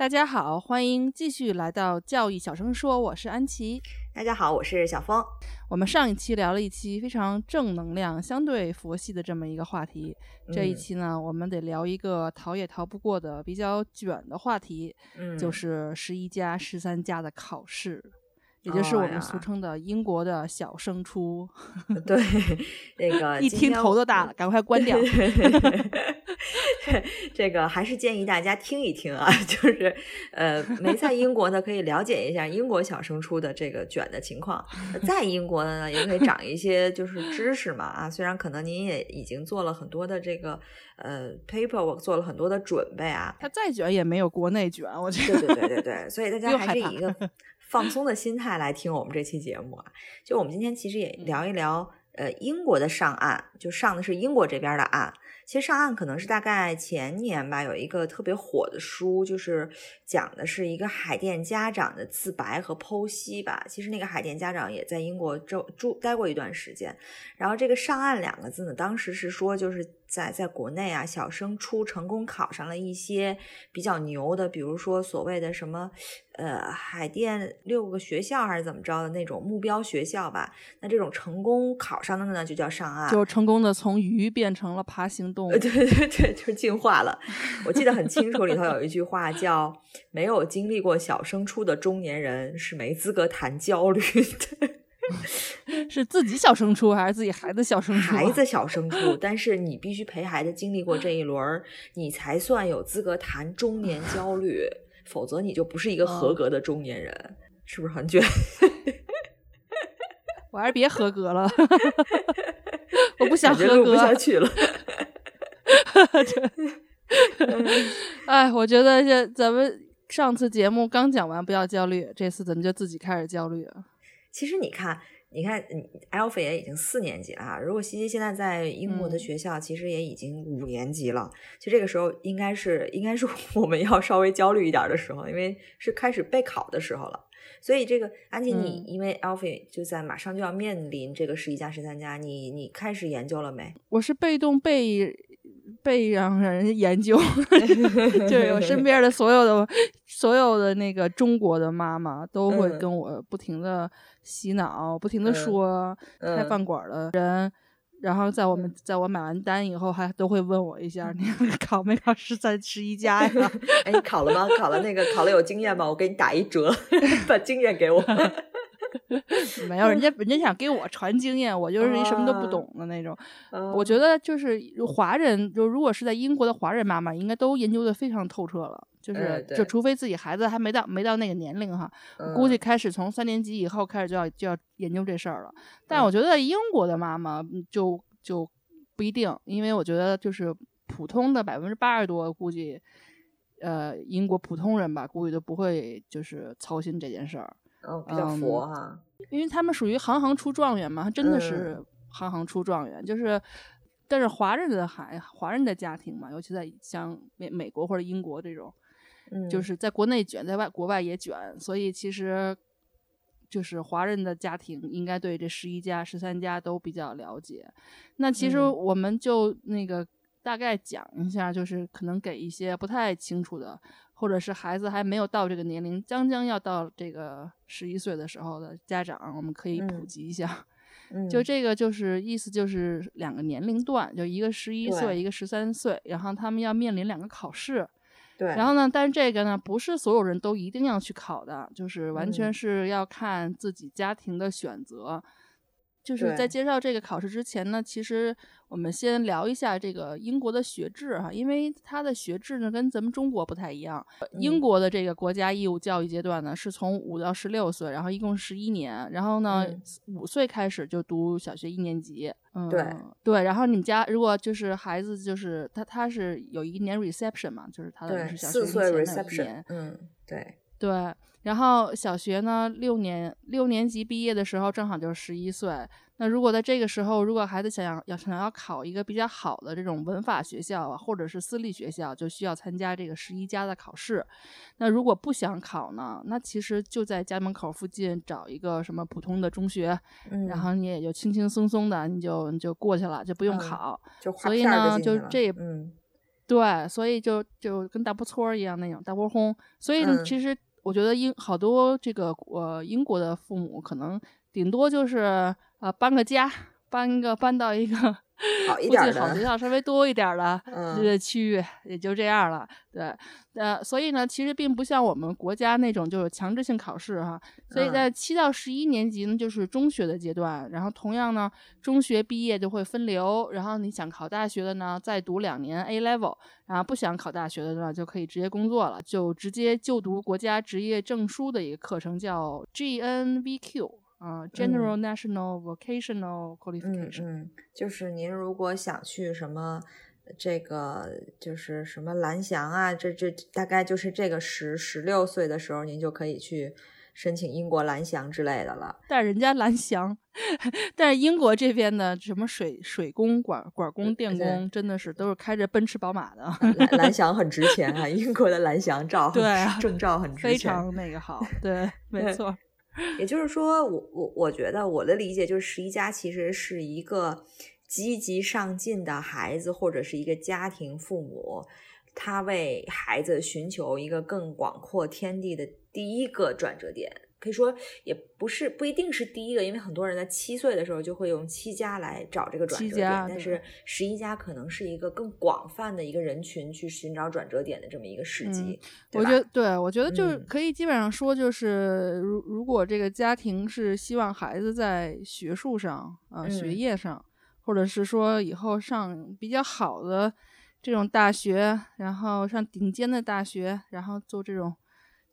大家好，欢迎继续来到教育小声说，我是安琪。大家好，我是小峰。我们上一期聊了一期非常正能量、相对佛系的这么一个话题，这一期呢，我们得聊一个逃也逃不过的比较卷的话题，嗯，就是十一加、十三加的考试。也就是我们俗称的英国的小升初，对，那个一听头都大了，赶快关掉。这个还是建议大家听一听啊，就是呃，没在英国的可以了解一下英国小升初的这个卷的情况，在英国的呢也可以长一些就是知识嘛啊，虽然可能您也已经做了很多的这个呃 paper，我做了很多的准备啊，它再卷也没有国内卷，我觉得，对对对对对，所以大家还是以一个。放松的心态来听我们这期节目啊，就我们今天其实也聊一聊，呃，英国的上岸，就上的是英国这边的岸。其实上岸可能是大概前年吧，有一个特别火的书，就是讲的是一个海淀家长的自白和剖析吧。其实那个海淀家长也在英国住住待过一段时间。然后这个上岸两个字呢，当时是说就是在在国内啊，小升初成功考上了一些比较牛的，比如说所谓的什么。呃，海淀六个学校还是怎么着的那种目标学校吧？那这种成功考上的呢，就叫上岸，就成功的从鱼变成了爬行动物。对对对，就进化了。我记得很清楚，里头有一句话叫“没有经历过小升初的中年人是没资格谈焦虑的”。是自己小升初还是自己孩子小升初？孩子小升初，但是你必须陪孩子经历过这一轮，你才算有资格谈中年焦虑。否则你就不是一个合格的中年人，是不是很卷？我还是别合格了，我不想合格不想去了。哎，我觉得这咱们上次节目刚讲完，不要焦虑，这次怎么就自己开始焦虑了？其实你看。你看，Alpha 也已经四年级了。如果西西现在在英国的学校，其实也已经五年级了。其实这个时候应该是应该是 我们要稍微焦虑一点的时候，因为是开始备考的时候了。所以这个安琪，你因为 Alpha 就在马上就要面临这个十一加十三加，你你开始研究了没？我是被动被被让人研究，就是我身边的所有的所有的那个中国的妈妈都会跟我不停的。洗脑，不停的说开饭馆的人，然后在我们在我买完单以后，还都会问我一下，你考没考十三十一家呀？哎，你考了吗？考了那个考了有经验吗？我给你打一折，把经验给我。没有，人家 人家想给我传经验，我就是一什么都不懂的那种。我觉得就是华人，就如果是在英国的华人妈妈，应该都研究的非常透彻了。就是就除非自己孩子还没到没到那个年龄哈，估计开始从三年级以后开始就要就要研究这事儿了。但我觉得英国的妈妈就就不一定，因为我觉得就是普通的百分之八十多，估计呃英国普通人吧，估计都不会就是操心这件事儿。嗯，比较佛哈，因为他们属于行行出状元嘛，真的是行行出状元。就是，但是华人的孩，华人的家庭嘛，尤其在像美美国或者英国这种，就是在国内卷，在外国外也卷，所以其实就是华人的家庭应该对这十一家、十三家都比较了解。那其实我们就那个大概讲一下，就是可能给一些不太清楚的。或者是孩子还没有到这个年龄，将将要到这个十一岁的时候的家长，我们可以普及一下。就这个就是意思，就是两个年龄段，就一个十一岁，一个十三岁，然后他们要面临两个考试。对。然后呢，但是这个呢，不是所有人都一定要去考的，就是完全是要看自己家庭的选择。就是在介绍这个考试之前呢，其实我们先聊一下这个英国的学制哈，因为它的学制呢跟咱们中国不太一样。英国的这个国家义务教育阶段呢是从五到十六岁，然后一共十一年，然后呢五岁开始就读小学一年级。嗯，对对，然后你们家如果就是孩子就是他他是有一年 reception 嘛，就是他的是小学四岁 reception。嗯，对对。然后小学呢，六年六年级毕业的时候正好就是十一岁。那如果在这个时候，如果孩子想要要想要考一个比较好的这种文法学校啊，或者是私立学校，就需要参加这个十一加的考试。那如果不想考呢，那其实就在家门口附近找一个什么普通的中学，然后你也就轻轻松松的你就你就过去了，就不用考。所以呢，就这嗯，对，所以就就跟大波搓一样那种大波轰。所以其实我觉得英好多这个呃英国的父母可能顶多就是。啊，搬个家，搬一个搬到一个好一点的好学校，稍微多一点的这个区域，也就这样了。对，呃，所以呢，其实并不像我们国家那种就是强制性考试哈。所以在七到十一年级呢，就是中学的阶段。然后同样呢，中学毕业就会分流。然后你想考大学的呢，再读两年 A level。然后不想考大学的呢，就可以直接工作了，就直接就读国家职业证书的一个课程，叫 GNVQ。啊，General National Vocational Qualification，嗯，就是您如果想去什么，这个就是什么蓝翔啊，这这大概就是这个十十六岁的时候，您就可以去申请英国蓝翔之类的了。但人家蓝翔，但是英国这边的什么水水工、管管工、电工，真的是都是开着奔驰、宝马的。蓝蓝 翔很值钱啊，英国的蓝翔照，对，证照很值钱，非常那个好，对，没错。也就是说，我我我觉得我的理解就是，十一家其实是一个积极上进的孩子，或者是一个家庭父母，他为孩子寻求一个更广阔天地的第一个转折点。可以说也不是不一定是第一个，因为很多人在七岁的时候就会用七家来找这个转折点，但是十一家可能是一个更广泛的一个人群去寻找转折点的这么一个时机。我觉得，对我觉得就是可以基本上说，就是如如果这个家庭是希望孩子在学术上啊学业上，或者是说以后上比较好的这种大学，然后上顶尖的大学，然后做这种。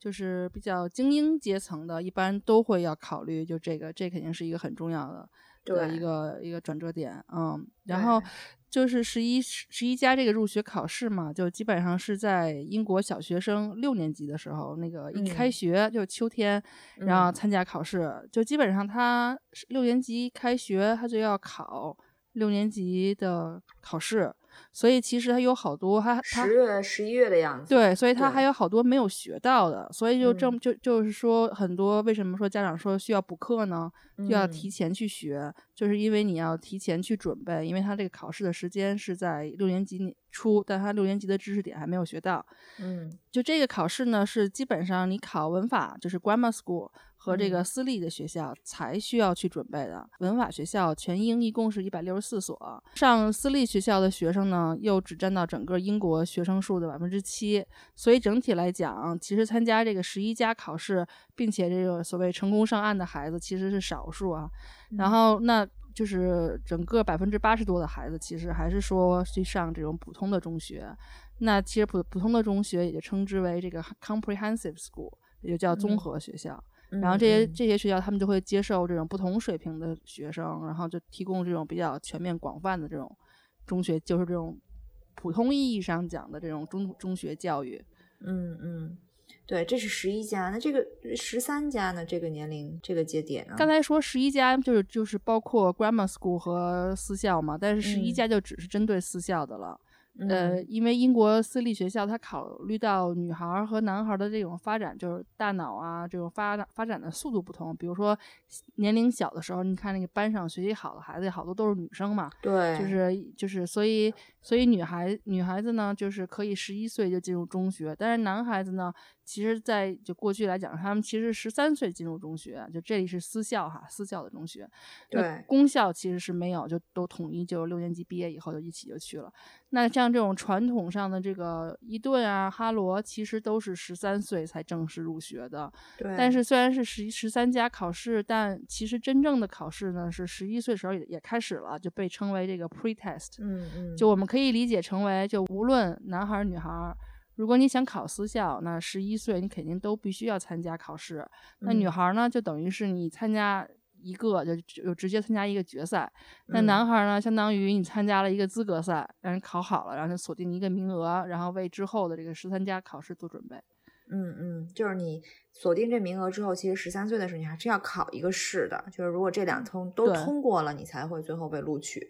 就是比较精英阶层的，一般都会要考虑，就这个，这肯定是一个很重要的的一个一个转折点，嗯。然后就是十一十一加这个入学考试嘛，就基本上是在英国小学生六年级的时候，那个一开学就秋天，然后参加考试，就基本上他六年级开学他就要考六年级的考试。所以其实他有好多，他他十月十一月的样子。对，所以他还有好多没有学到的，所以就正就就是说，很多为什么说家长说需要补课呢？就要提前去学，就是因为你要提前去准备，因为他这个考试的时间是在六年级初，但他六年级的知识点还没有学到。嗯，就这个考试呢，是基本上你考文法就是 grammar school。和这个私立的学校才需要去准备的文法学校，全英一共是一百六十四所。上私立学校的学生呢，又只占到整个英国学生数的百分之七。所以整体来讲，其实参加这个十一加考试，并且这个所谓成功上岸的孩子其实是少数啊。然后，那就是整个百分之八十多的孩子，其实还是说去上这种普通的中学。那其实普普通的中学也就称之为这个 comprehensive school，也就叫综合学校。然后这些这些学校，他们就会接受这种不同水平的学生，然后就提供这种比较全面广泛的这种中学，就是这种普通意义上讲的这种中中学教育。嗯嗯，对，这是十一家，那这个十三家呢？这个年龄这个节点呢？刚才说十一家就是就是包括 grammar school 和私校嘛，但是十一家就只是针对私校的了。呃，因为英国私立学校，它考虑到女孩和男孩的这种发展，就是大脑啊这种发发展的速度不同。比如说年龄小的时候，你看那个班上学习好的孩子，好多都是女生嘛。对，就是就是，所以所以女孩女孩子呢，就是可以十一岁就进入中学，但是男孩子呢。其实，在就过去来讲，他们其实十三岁进入中学，就这里是私校哈，私校的中学。对，公校其实是没有，就都统一，就六年级毕业以后就一起就去了。那像这种传统上的这个伊顿啊、哈罗，其实都是十三岁才正式入学的。对。但是虽然是十十三加考试，但其实真正的考试呢是十一岁时候也也开始了，就被称为这个 pretest。嗯嗯。就我们可以理解成为，就无论男孩女孩。如果你想考私校，那十一岁你肯定都必须要参加考试。那女孩呢，就等于是你参加一个，就就直接参加一个决赛。那男孩呢，相当于你参加了一个资格赛，让人考好了，然后就锁定一个名额，然后为之后的这个十三加考试做准备。嗯嗯，就是你锁定这名额之后，其实十三岁的时候你还是要考一个试的，就是如果这两通都通过了，你才会最后被录取。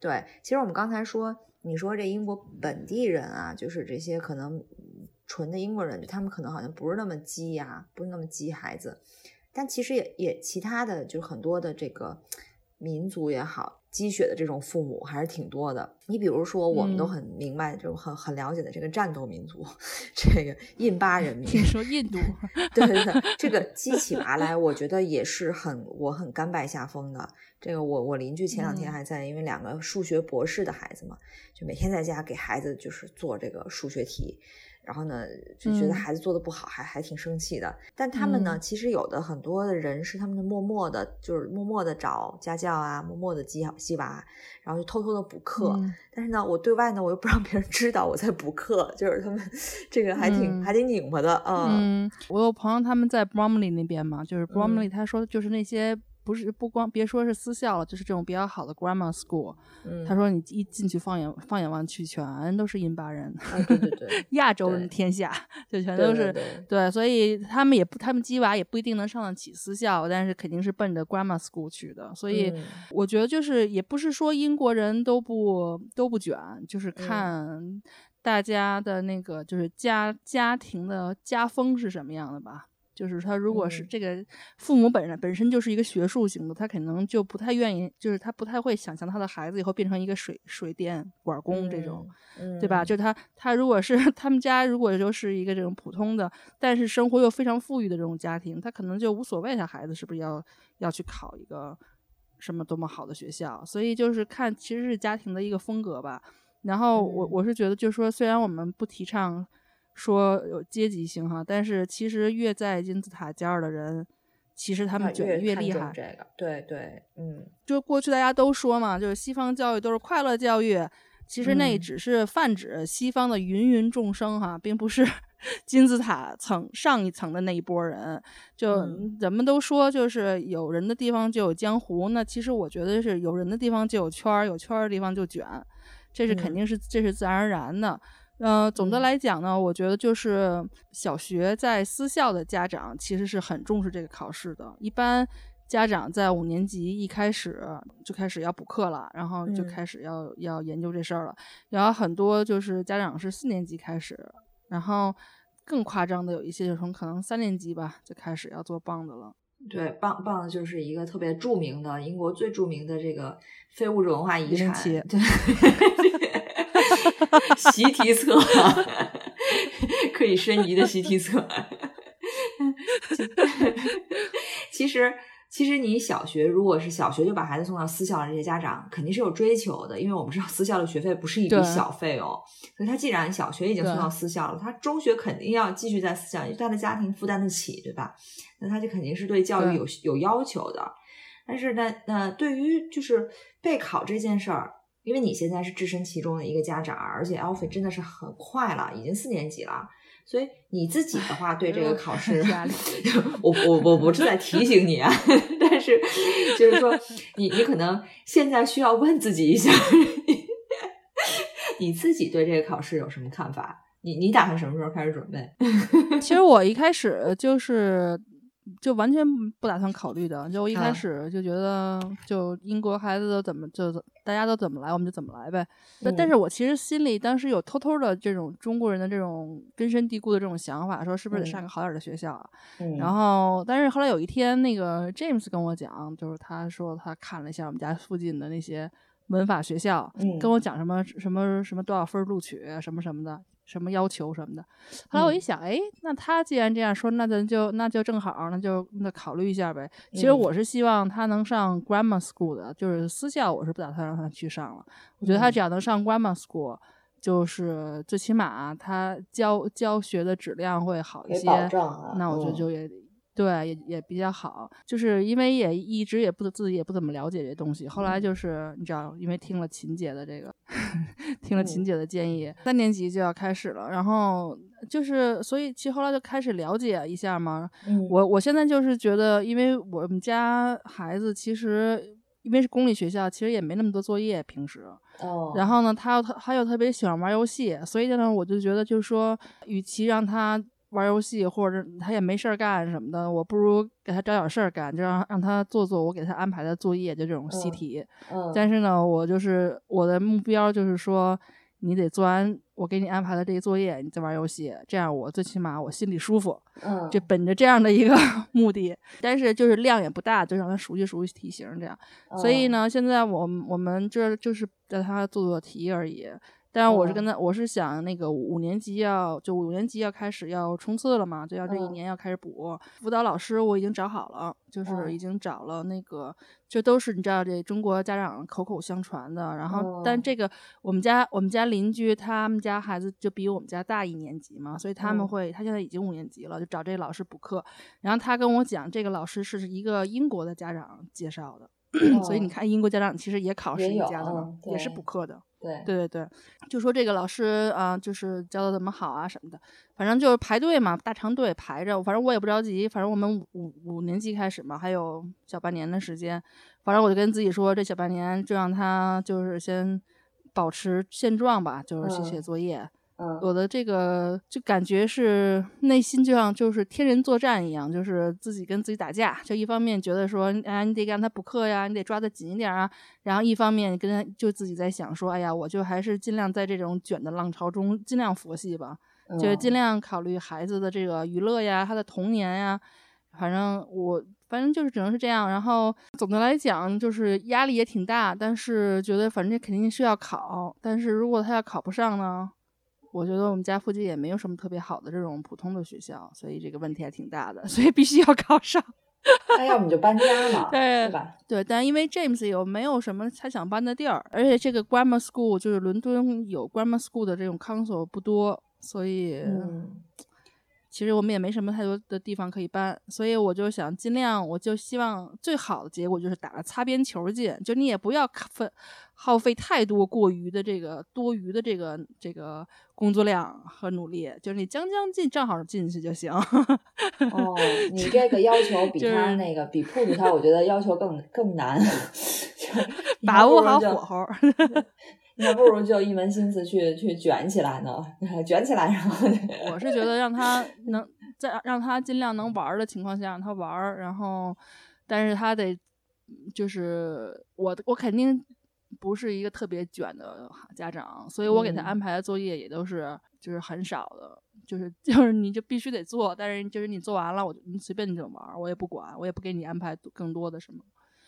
对，其实我们刚才说，你说这英国本地人啊，就是这些可能纯的英国人，他们可能好像不是那么激呀，不是那么激孩子，但其实也也其他的，就很多的这个民族也好。积雪的这种父母还是挺多的。你比如说，我们都很明白，就很很了解的这个战斗民族，这个印巴人民。听说印度？对对对，这个激起麻来，我觉得也是很我很甘拜下风的。这个我我邻居前两天还在，因为两个数学博士的孩子嘛，就每天在家给孩子就是做这个数学题。然后呢，就觉得孩子做的不好，还还挺生气的。但他们呢，其实有的很多的人是他们的默默的，就是默默的找家教啊，默默的激激娃，然后就偷偷的补课。但是呢，我对外呢，我又不让别人知道我在补课，就是他们这个还挺还挺拧巴的。嗯，我有朋友他们在 Bromley 那边嘛，就是 Bromley，他说就是那些。不是不光别说是私校了，就是这种比较好的 grammar school。他说你一进去放眼放眼望去，全都是印巴人，对对对，亚洲人天下，就全都是对，所以他们也不，他们鸡娃也不一定能上得起私校，但是肯定是奔着 grammar school 去的。所以我觉得就是也不是说英国人都不都不卷，就是看大家的那个就是家家庭的家风是什么样的吧。就是他，如果是这个父母本人本身就是一个学术型的，他可能就不太愿意，就是他不太会想象他的孩子以后变成一个水水电管工这种，对吧？就他他如果是 他们家如果就是一个这种普通的，但是生活又非常富裕的这种家庭，他可能就无所谓他孩子是不是要要去考一个什么多么好的学校。所以就是看其实是家庭的一个风格吧。然后我我是觉得，就是说虽然我们不提倡。说有阶级性哈，但是其实越在金字塔尖儿的人，其实他们卷的越厉害。这个，对对，嗯，就过去大家都说嘛，就是西方教育都是快乐教育，其实那只是泛指西方的芸芸众生哈，并不是 金字塔层上一层的那一波人。就人们都说，就是有人的地方就有江湖，那其实我觉得是有人的地方就有圈儿，有圈儿的地方就卷，这是肯定是这是自然而然的。呃，总的来讲呢，我觉得就是小学在私校的家长其实是很重视这个考试的。一般家长在五年级一开始就开始要补课了，然后就开始要要研究这事儿了。然后很多就是家长是四年级开始，然后更夸张的有一些就从可能三年级吧就开始要做棒子了。对，棒棒子就是一个特别著名的英国最著名的这个非物质文化遗产。对。习题册，可以申遗的习题册。其实，其实你小学如果是小学就把孩子送到私校的这些家长，肯定是有追求的，因为我们知道私校的学费不是一笔小费哦。所以他既然小学已经送到私校了，他中学肯定要继续在私校，因为他的家庭负担得起，对吧？那他就肯定是对教育有有要求的。但是呢，那对于就是备考这件事儿。因为你现在是置身其中的一个家长，而且 Alfie 真的是很快了，已经四年级了，所以你自己的话对这个考试压力，我我我不是在提醒你啊，但是就是说你你可能现在需要问自己一下，你自己对这个考试有什么看法？你你打算什么时候开始准备？其实我一开始就是。就完全不打算考虑的，就我一开始就觉得，就英国孩子都怎么就大家都怎么来，我们就怎么来呗。但但是我其实心里当时有偷偷的这种中国人的这种根深蒂固的这种想法，说是不是得上个好点的学校啊。然后，但是后来有一天，那个 James 跟我讲，就是他说他看了一下我们家附近的那些文法学校，跟我讲什么什么什么多少分录取什么什么的。什么要求什么的，后来我一想，哎，那他既然这样说，那咱就那就正好，那就那考虑一下呗。其实我是希望他能上 grammar school 的，就是私校，我是不打算让他去上了。我觉得他只要能上 grammar school，就是最起码他教教学的质量会好一些。那我觉得就也。对，也也比较好，就是因为也一直也不自己也不怎么了解这东西。后来就是你知道，因为听了秦姐的这个，听了秦姐的建议，三年级就要开始了，然后就是所以其实后来就开始了解一下嘛。我我现在就是觉得，因为我们家孩子其实因为是公立学校，其实也没那么多作业平时。哦。然后呢，他又他他又特别喜欢玩游戏，所以呢，我就觉得就是说，与其让他。玩游戏，或者他也没事儿干什么的，我不如给他找点事儿干，就让让他做做我给他安排的作业，就这种习题。嗯。但是呢，我就是我的目标就是说，你得做完我给你安排的这些作业，你再玩游戏，这样我最起码我心里舒服。嗯。就本着这样的一个 目的，但是就是量也不大，就让他熟悉熟悉题型这样。所以呢，现在我我们这就是让他做做题而已。但是我是跟他，我是想那个五年级要就五年级要开始要冲刺了嘛，就要这一年要开始补。辅导老师我已经找好了，就是已经找了那个，这都是你知道这中国家长口口相传的。然后，但这个我们家我们家邻居他们家孩子就比我们家大一年级嘛，所以他们会他现在已经五年级了，就找这个老师补课。然后他跟我讲，这个老师是一个英国的家长介绍的，所以你看英国家长其实也考试一家的嘛，也是补课的。对对对对，就说这个老师啊，就是教的怎么好啊什么的，反正就是排队嘛，大长队排着，反正我也不着急，反正我们五五年级开始嘛，还有小半年的时间，反正我就跟自己说，这小半年就让他就是先保持现状吧，就是写写作业。我的这个就感觉是内心就像就是天人作战一样，就是自己跟自己打架。就一方面觉得说，哎，你得让他补课呀，你得抓得紧一点啊。然后一方面跟他就自己在想说，哎呀，我就还是尽量在这种卷的浪潮中尽量佛系吧，就是尽量考虑孩子的这个娱乐呀，他的童年呀。反正我反正就是只能是这样。然后总的来讲，就是压力也挺大，但是觉得反正肯定是要考。但是如果他要考不上呢？我觉得我们家附近也没有什么特别好的这种普通的学校，所以这个问题还挺大的，所以必须要考上。那要不你就搬家嘛，对吧？对，但因为 James 有没有什么他想搬的地儿，而且这个 Grammar School 就是伦敦有 Grammar School 的这种 Council 不多，所以。其实我们也没什么太多的地方可以搬，所以我就想尽量，我就希望最好的结果就是打个擦边球进，就你也不要费耗费太多过于的这个多余的这个这个工作量和努力，就是你将将进，正好进去就行。哦，你这个要求比他那个比 push 他，我觉得要求更更难，把握好火候。你还不如就一门心思去去卷起来呢，卷起来，然后我是觉得让他能在让他尽量能玩的情况下让他玩，然后，但是他得就是我我肯定不是一个特别卷的家长，所以我给他安排的作业也都是就是很少的，就是 就是你就必须得做，但是就是你做完了，我就你随便你怎么玩，我也不管，我也不给你安排更多的什么。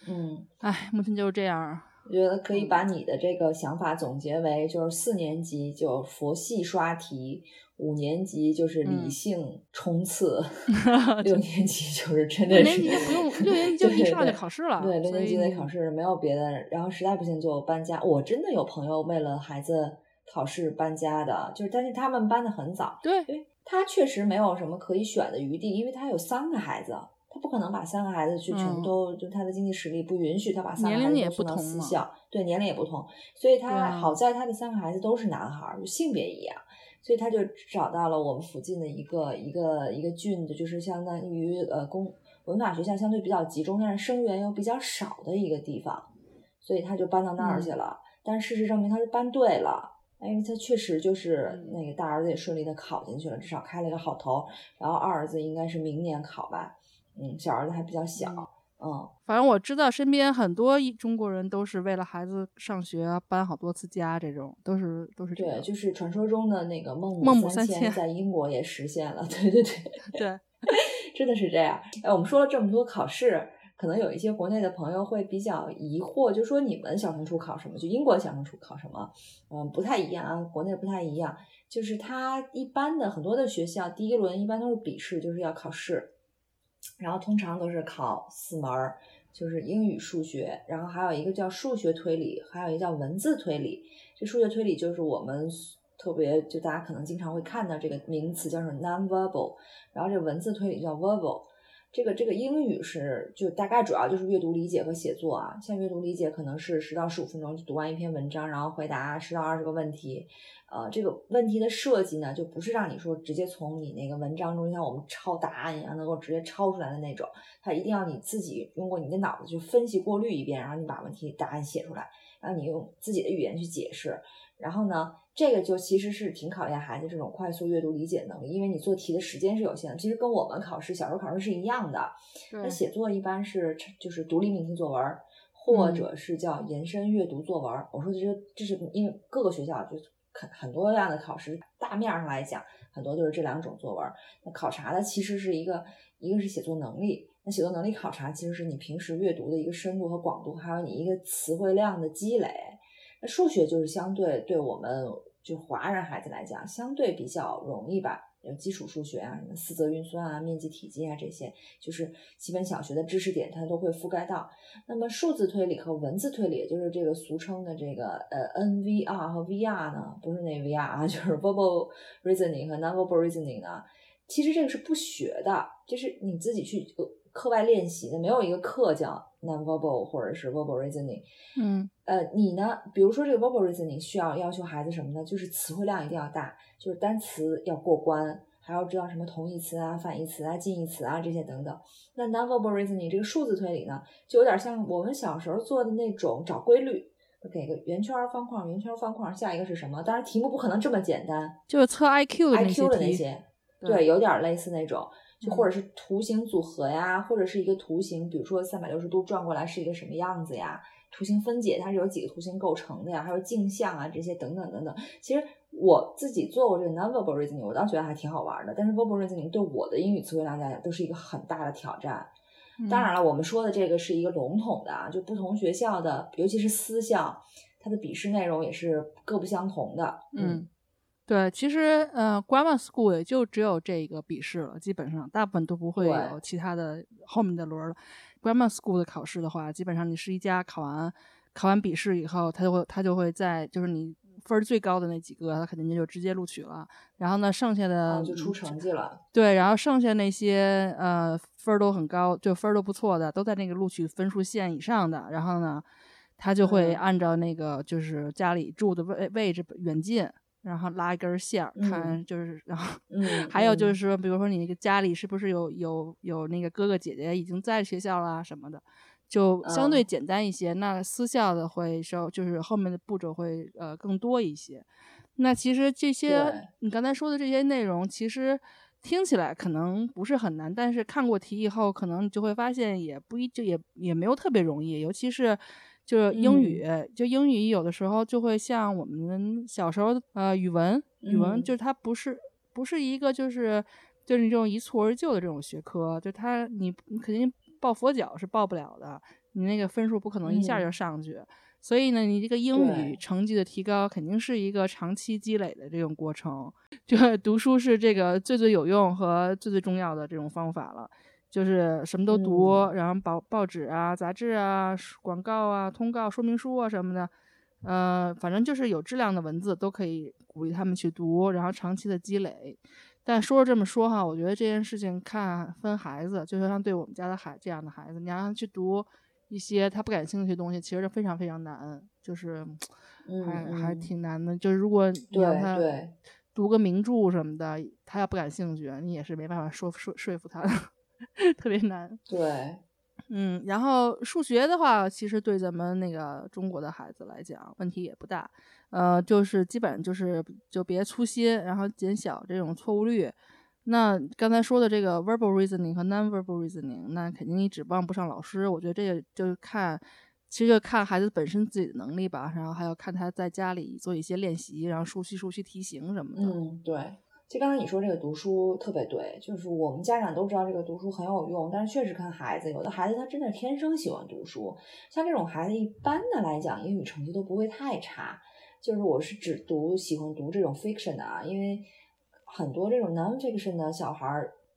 嗯，哎，目前就是这样。我觉得可以把你的这个想法总结为，就是四年级就佛系刷题，五年级就是理性冲刺，六 年级就是真的是。六年级就不用，六年级就一上就考试了。对，六年级得考试，没有别的。然后实在不行就搬家。我真的有朋友为了孩子考试搬家的，就是但是他们搬的很早。对，因为他确实没有什么可以选的余地，因为他有三个孩子。他不可能把三个孩子去全部都，就他的经济实力不允许他把三个孩子都送到私校，对，年龄也不同，所以他好在他的三个孩子都是男孩，就性别一样，所以他就找到了我们附近的一个一个一个郡的，就是相当于呃公文法学校相对比较集中，但是生源又比较少的一个地方，所以他就搬到那儿去了。但事实证明他是搬对了，因为他确实就是那个大儿子也顺利的考进去了，至少开了一个好头，然后二儿子应该是明年考吧。嗯，小儿子还比较小，嗯，反正我知道身边很多中国人都是为了孩子上学搬好多次家，这种都是都是对，就是传说中的那个孟孟母三迁，在英国也实现了，对对对对，真的是这样。哎，我们说了这么多考试，可能有一些国内的朋友会比较疑惑，就说你们小升初考什么？就英国小升初考什么？嗯，不太一样啊，国内不太一样，就是他一般的很多的学校第一轮一般都是笔试，就是要考试。然后通常都是考四门儿，就是英语、数学，然后还有一个叫数学推理，还有一个叫文字推理。这数学推理就是我们特别就大家可能经常会看到这个名词叫做 nonverbal，然后这文字推理叫 verbal。这个这个英语是就大概主要就是阅读理解和写作啊，像阅读理解可能是十到十五分钟就读完一篇文章，然后回答十到二十个问题。呃，这个问题的设计呢，就不是让你说直接从你那个文章中像我们抄答案一样能够直接抄出来的那种，它一定要你自己用过你的脑子去分析过滤一遍，然后你把问题答案写出来，然后你用自己的语言去解释。然后呢，这个就其实是挺考验孩子这种快速阅读理解能力，因为你做题的时间是有限的。其实跟我们考试小时候考试是一样的。那写作一般是就是独立命题作文，或者是叫延伸阅读作文。我说这是这是因为各个学校就很很多样的考试大面上来讲，很多都是这两种作文。那考察的其实是一个一个是写作能力，那写作能力考察其实是你平时阅读的一个深度和广度，还有你一个词汇量的积累。数学就是相对对我们就华人孩子来讲，相对比较容易吧，有基础数学啊，什么四则运算啊、面积体积啊这些，就是基本小学的知识点它都会覆盖到。那么数字推理和文字推理，就是这个俗称的这个呃 NVR 和 VR 呢，不是那 VR 啊，就是 verbal reasoning 和 nonverbal reasoning 呢，其实这个是不学的，就是你自己去课外练习的，没有一个课叫。Nonverbal 或者是 verbal reasoning，嗯，呃，你呢？比如说这个 verbal reasoning 需要要求孩子什么呢？就是词汇量一定要大，就是单词要过关，还要知道什么同义词啊、反义词啊、近义词啊这些等等。那 nonverbal reasoning 这个数字推理呢，就有点像我们小时候做的那种找规律，给个圆圈、方框、圆圈、方框，下一个是什么？当然题目不可能这么简单，就是测 IQ 的那些，对，有点类似那种。就或者是图形组合呀，或者是一个图形，比如说三百六十度转过来是一个什么样子呀？图形分解它是由几个图形构成的呀？还有镜像啊这些等等等等。其实我自己做过这个 nonverbal reasoning，我倒觉得还挺好玩的。但是 verbal reasoning 对我的英语词汇量来讲都是一个很大的挑战。当然了，我们说的这个是一个笼统的啊，就不同学校的，尤其是私校，它的笔试内容也是各不相同的。嗯。对，其实呃，grammar school 也就只有这个笔试了，基本上大部分都不会有其他的后面的轮了。grammar school 的考试的话，基本上你是一家考完，考完笔试以后，他就会他就会在就是你分最高的那几个，他肯定就直接录取了。然后呢，剩下的就出成绩了。对，然后剩下那些呃分都很高，就分都不错的，都在那个录取分数线以上的。然后呢，他就会按照那个就是家里住的位位置远近。然后拉一根线儿，看就是，然后还有就是说，比如说你那个家里是不是有有有那个哥哥姐姐已经在学校啦什么的，就相对简单一些。那私校的会稍就是后面的步骤会呃更多一些。那其实这些你刚才说的这些内容，其实听起来可能不是很难，但是看过题以后，可能你就会发现也不一就也也没有特别容易，尤其是。就是英语，就英语有的时候就会像我们小时候，呃，语文，语文就是它不是不是一个就是就是你这种一蹴而就的这种学科，就它你你肯定抱佛脚是抱不了的，你那个分数不可能一下就上去，所以呢，你这个英语成绩的提高肯定是一个长期积累的这种过程，就读书是这个最最有用和最最重要的这种方法了。就是什么都读，然后报报纸啊、杂志啊、广告啊、通告、说明书啊什么的，呃，反正就是有质量的文字都可以鼓励他们去读，然后长期的积累。但说这么说哈，我觉得这件事情看分孩子，就像对我们家的孩这样的孩子，你让他去读一些他不感兴趣的东西，其实非常非常难，就是还还挺难的。就是如果你让他读个名著什么的，他要不感兴趣，你也是没办法说说说服他的。特别难，对，嗯，然后数学的话，其实对咱们那个中国的孩子来讲，问题也不大，呃，就是基本上就是就别粗心，然后减小这种错误率。那刚才说的这个 verbal reasoning 和 nonverbal reasoning，那肯定你指望不上老师。我觉得这个就是看，其实就看孩子本身自己的能力吧，然后还要看他在家里做一些练习，然后熟悉熟悉题型什么的。嗯，对。就刚才你说这个读书特别对，就是我们家长都知道这个读书很有用，但是确实看孩子，有的孩子他真的天生喜欢读书，像这种孩子一般的来讲，英语成绩都不会太差。就是我是只读喜欢读这种 fiction 的啊，因为很多这种 non-fiction 的小孩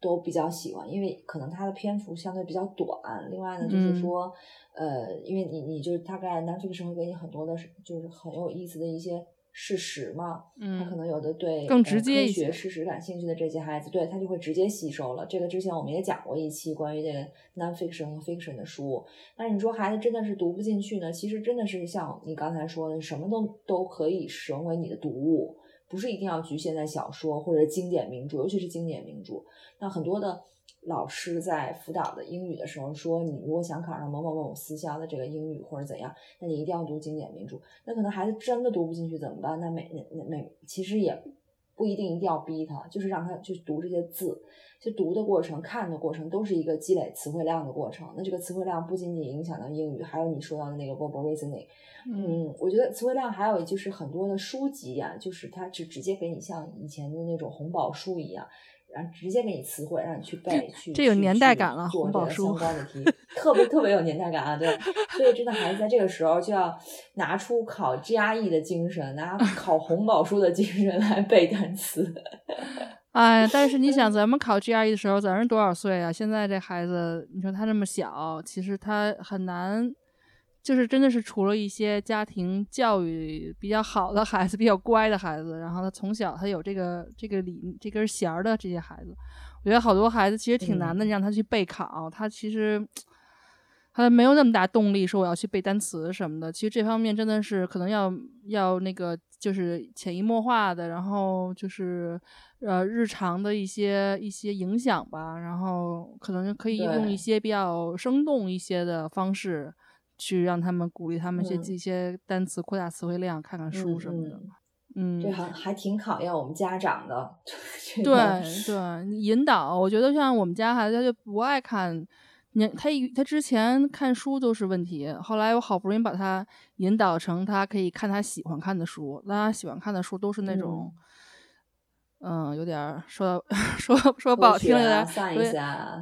都比较喜欢，因为可能他的篇幅相对比较短。另外呢，就是说，呃，因为你你就大概 non-fiction 会给你很多的，就是很有意思的一些。事实嘛，他可能有的对更直接科学事实感兴趣的这些孩子，对他就会直接吸收了。这个之前我们也讲过一期关于这个 nonfiction 和 fiction 的书。但是你说孩子真的是读不进去呢？其实真的是像你刚才说的，什么都都可以成为你的读物，不是一定要局限在小说或者经典名著，尤其是经典名著。那很多的老师在辅导的英语的时候说，你如果想考上某某某私校的这个英语或者怎样，那你一定要读经典名著。那可能孩子真的读不进去怎么办？那每那每其实也不一定一定要逼他，就是让他去读这些字。就读的过程、看的过程都是一个积累词汇量的过程。那这个词汇量不仅仅影响到英语，还有你说到的那个 verbal reasoning。嗯，我觉得词汇量还有就是很多的书籍呀，就是它只直接给你像以前的那种红宝书一样。然后直接给你词汇，让你去背，去这有年代感了。红宝书相关的题，特别特别有年代感啊！对，所以真的孩子在这个时候就要拿出考 GRE 的精神，拿 考红宝书的精神来背单词。哎，但是你想，咱们考 GRE 的时候，咱是多少岁啊？现在这孩子，你说他这么小，其实他很难。就是真的是除了一些家庭教育比较好的孩子，比较乖的孩子，然后他从小他有这个这个理这根弦儿的这些孩子，我觉得好多孩子其实挺难的。你让他去备考，他其实他没有那么大动力说我要去背单词什么的。其实这方面真的是可能要要那个就是潜移默化的，然后就是呃日常的一些一些影响吧，然后可能可以用一些比较生动一些的方式。去让他们鼓励他们去记一些单词，扩大词汇量，看看书什么的。嗯，这还还挺考验我们家长的。对对，引导。我觉得像我们家孩子，他就不爱看，你他他之前看书都是问题，后来我好不容易把他引导成他可以看他喜欢看的书，那他喜欢看的书都是那种。嗯，有点说说说不好听，有点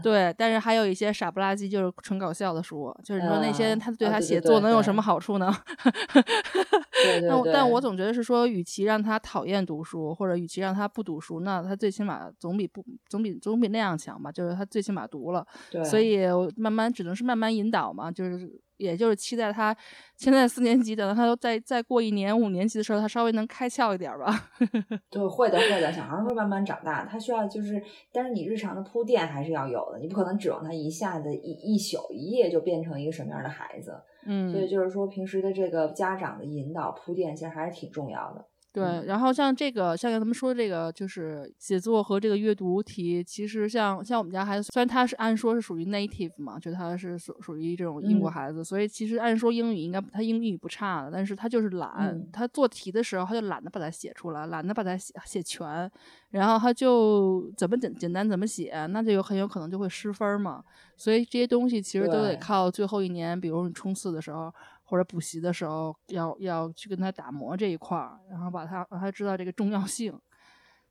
对 对，但是还有一些傻不拉几，就是纯搞笑的书，就是你说那些他对他写作能有什么好处呢？那但我总觉得是说，与其让他讨厌读书，或者与其让他不读书，那他最起码总比不总比总比那样强吧？就是他最起码读了，所以慢慢只能是慢慢引导嘛，就是。也就是期待他现在四年级，等到他再再过一年五年级的时候，他稍微能开窍一点吧。对，会的，会的。小孩会慢慢长大，他需要就是，但是你日常的铺垫还是要有的，你不可能指望他一下子一一宿一夜就变成一个什么样的孩子。嗯，所以就是说，平时的这个家长的引导铺垫，其实还是挺重要的。对，然后像这个，像咱们说这个，就是写作和这个阅读题，其实像像我们家孩子，虽然他是按说是属于 native 嘛，就他是属属于这种英国孩子，所以其实按说英语应该他英语不差的，但是他就是懒，他做题的时候他就懒得把它写出来，懒得把它写写全，然后他就怎么简简单怎么写，那就有很有可能就会失分嘛，所以这些东西其实都得靠最后一年，比如你冲刺的时候。或者补习的时候，要要去跟他打磨这一块儿，然后把他让他知道这个重要性。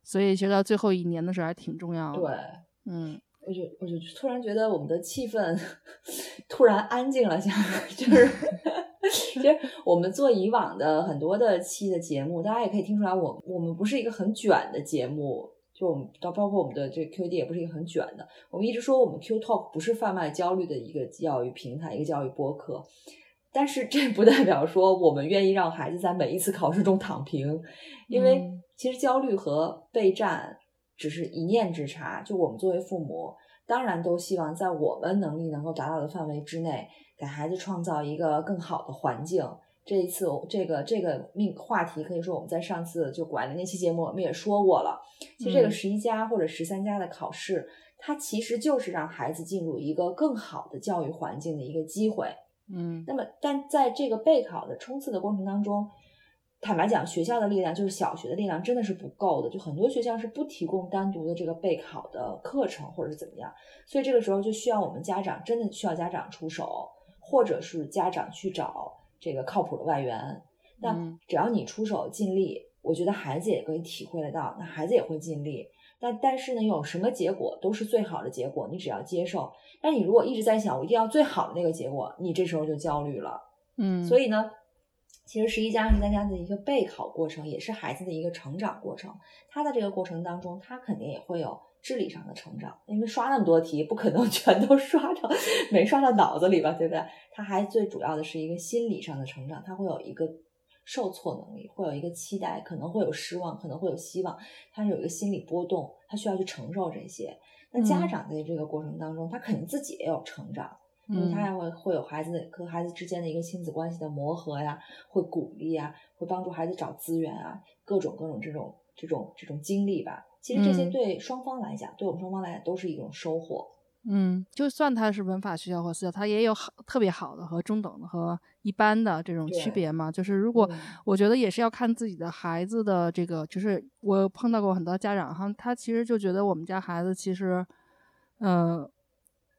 所以其实到最后一年的时候还挺重要的。对，嗯，我就我就突然觉得我们的气氛 突然安静了下来，就是 其实我们做以往的很多的期的节目，大家也可以听出来，我我们不是一个很卷的节目，就我们到包括我们的这 QD 也不是一个很卷的。我们一直说我们 Q Talk 不是贩卖焦虑的一个教育平台，一个教育播客。但是这不代表说我们愿意让孩子在每一次考试中躺平，因为其实焦虑和备战只是一念之差。就我们作为父母，当然都希望在我们能力能够达到的范围之内，给孩子创造一个更好的环境。这一次，这个这个命话题可以说我们在上次就管的那期节目我们也说过了。其实这个十一加或者十三加的考试，它其实就是让孩子进入一个更好的教育环境的一个机会。嗯，那么，但在这个备考的冲刺的过程当中，坦白讲，学校的力量就是小学的力量真的是不够的，就很多学校是不提供单独的这个备考的课程或者是怎么样，所以这个时候就需要我们家长真的需要家长出手，或者是家长去找这个靠谱的外援。那只要你出手尽力，我觉得孩子也可以体会得到，那孩子也会尽力。但但是呢，有什么结果都是最好的结果，你只要接受。但你如果一直在想我一定要最好的那个结果，你这时候就焦虑了。嗯，所以呢，其实十一加十三加的一个备考过程，也是孩子的一个成长过程。他在这个过程当中，他肯定也会有智力上的成长，因为刷那么多题，不可能 全都刷到没刷到脑子里吧，对不对？他还最主要的是一个心理上的成长，他会有一个。受挫能力会有一个期待，可能会有失望，可能会有希望，他是有一个心理波动，他需要去承受这些。那家长在这个过程当中，他肯定自己也有成长，因为他还会会有孩子和孩子之间的一个亲子关系的磨合呀，会鼓励啊，会帮助孩子找资源啊，各种各种这种这种这种经历吧。其实这些对双方来讲，对我们双方来讲都是一种收获。嗯，就算它是文法学校或私校，它也有好特别好的和中等的和一般的这种区别嘛。就是如果我觉得也是要看自己的孩子的这个，就是我碰到过很多家长哈，他其实就觉得我们家孩子其实，嗯。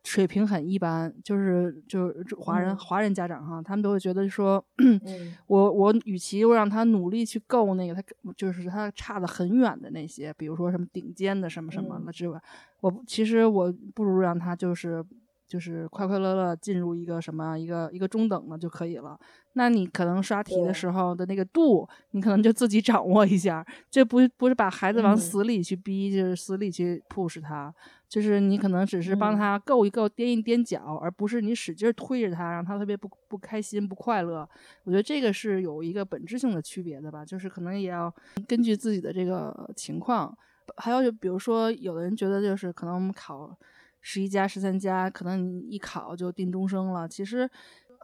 水平很一般，就是就是华人华人家长哈，他们都会觉得说，我我与其让他努力去够那个他就是他差的很远的那些，比如说什么顶尖的什么什么的之外，我其实我不如让他就是就是快快乐乐进入一个什么一个一个中等的就可以了。那你可能刷题的时候的那个度，你可能就自己掌握一下，这不不是把孩子往死里去逼，就是死里去 push 他。就是你可能只是帮他够一够、踮一踮脚，而不是你使劲推着他，让他特别不不开心、不快乐。我觉得这个是有一个本质性的区别的吧，就是可能也要根据自己的这个情况。还有就比如说，有的人觉得就是可能我们考十一加、十三加，可能你一考就定终生了。其实。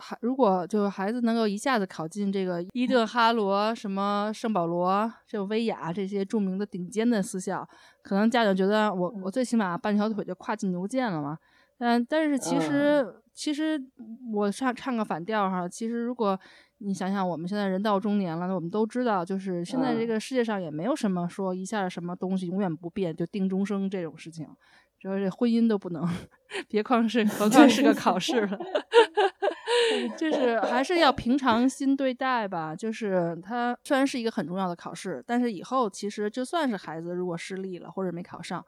还如果就是孩子能够一下子考进这个伊顿、哈罗、什么圣保罗、这种威亚这些著名的顶尖的私校，可能家长觉得我我最起码半条腿就跨进牛剑了嘛。嗯，但是其实其实我唱唱个反调哈，其实如果你想想我们现在人到中年了，那我们都知道，就是现在这个世界上也没有什么说一下什么东西永远不变就定终生这种事情，主要是婚姻都不能，别况是 何况是个考试了。就是还是要平常心对待吧。就是它虽然是一个很重要的考试，但是以后其实就算是孩子如果失利了或者没考上，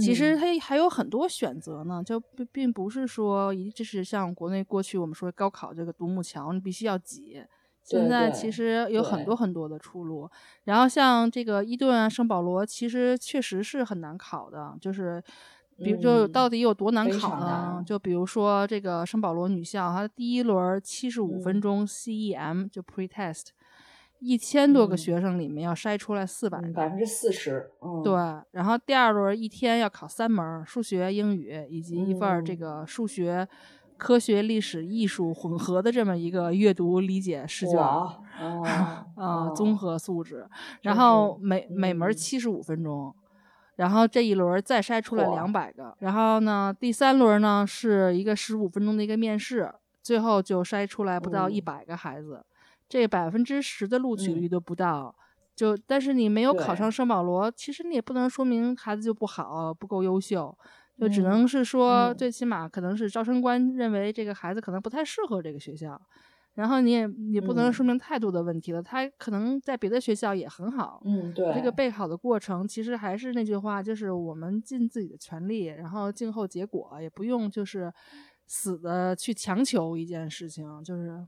其实他还有很多选择呢。就并并不是说一就是像国内过去我们说高考这个独木桥，你必须要挤。现在其实有很多很多的出路。然后像这个伊顿啊、圣保罗，其实确实是很难考的，就是。比如就到底有多难考呢？就比如说这个圣保罗女校，它第一轮七十五分钟 CEM 就 pretest，一千多个学生里面要筛出来四百，百分之四十。对，然后第二轮一天要考三门，数学、英语以及一份这个数学、科学、历史、艺术混合的这么一个阅读理解试卷。啊，综合素质。然后每每门七十五分钟。然后这一轮再筛出来两百个，然后呢，第三轮呢是一个十五分钟的一个面试，最后就筛出来不到一百个孩子，这百分之十的录取率都不到，就但是你没有考上圣保罗，其实你也不能说明孩子就不好，不够优秀，就只能是说最起码可能是招生官认为这个孩子可能不太适合这个学校。然后你也也不能说明态度的问题了，他可能在别的学校也很好。嗯，对。这个备考的过程其实还是那句话，就是我们尽自己的全力，然后静候结果，也不用就是死的去强求一件事情，就是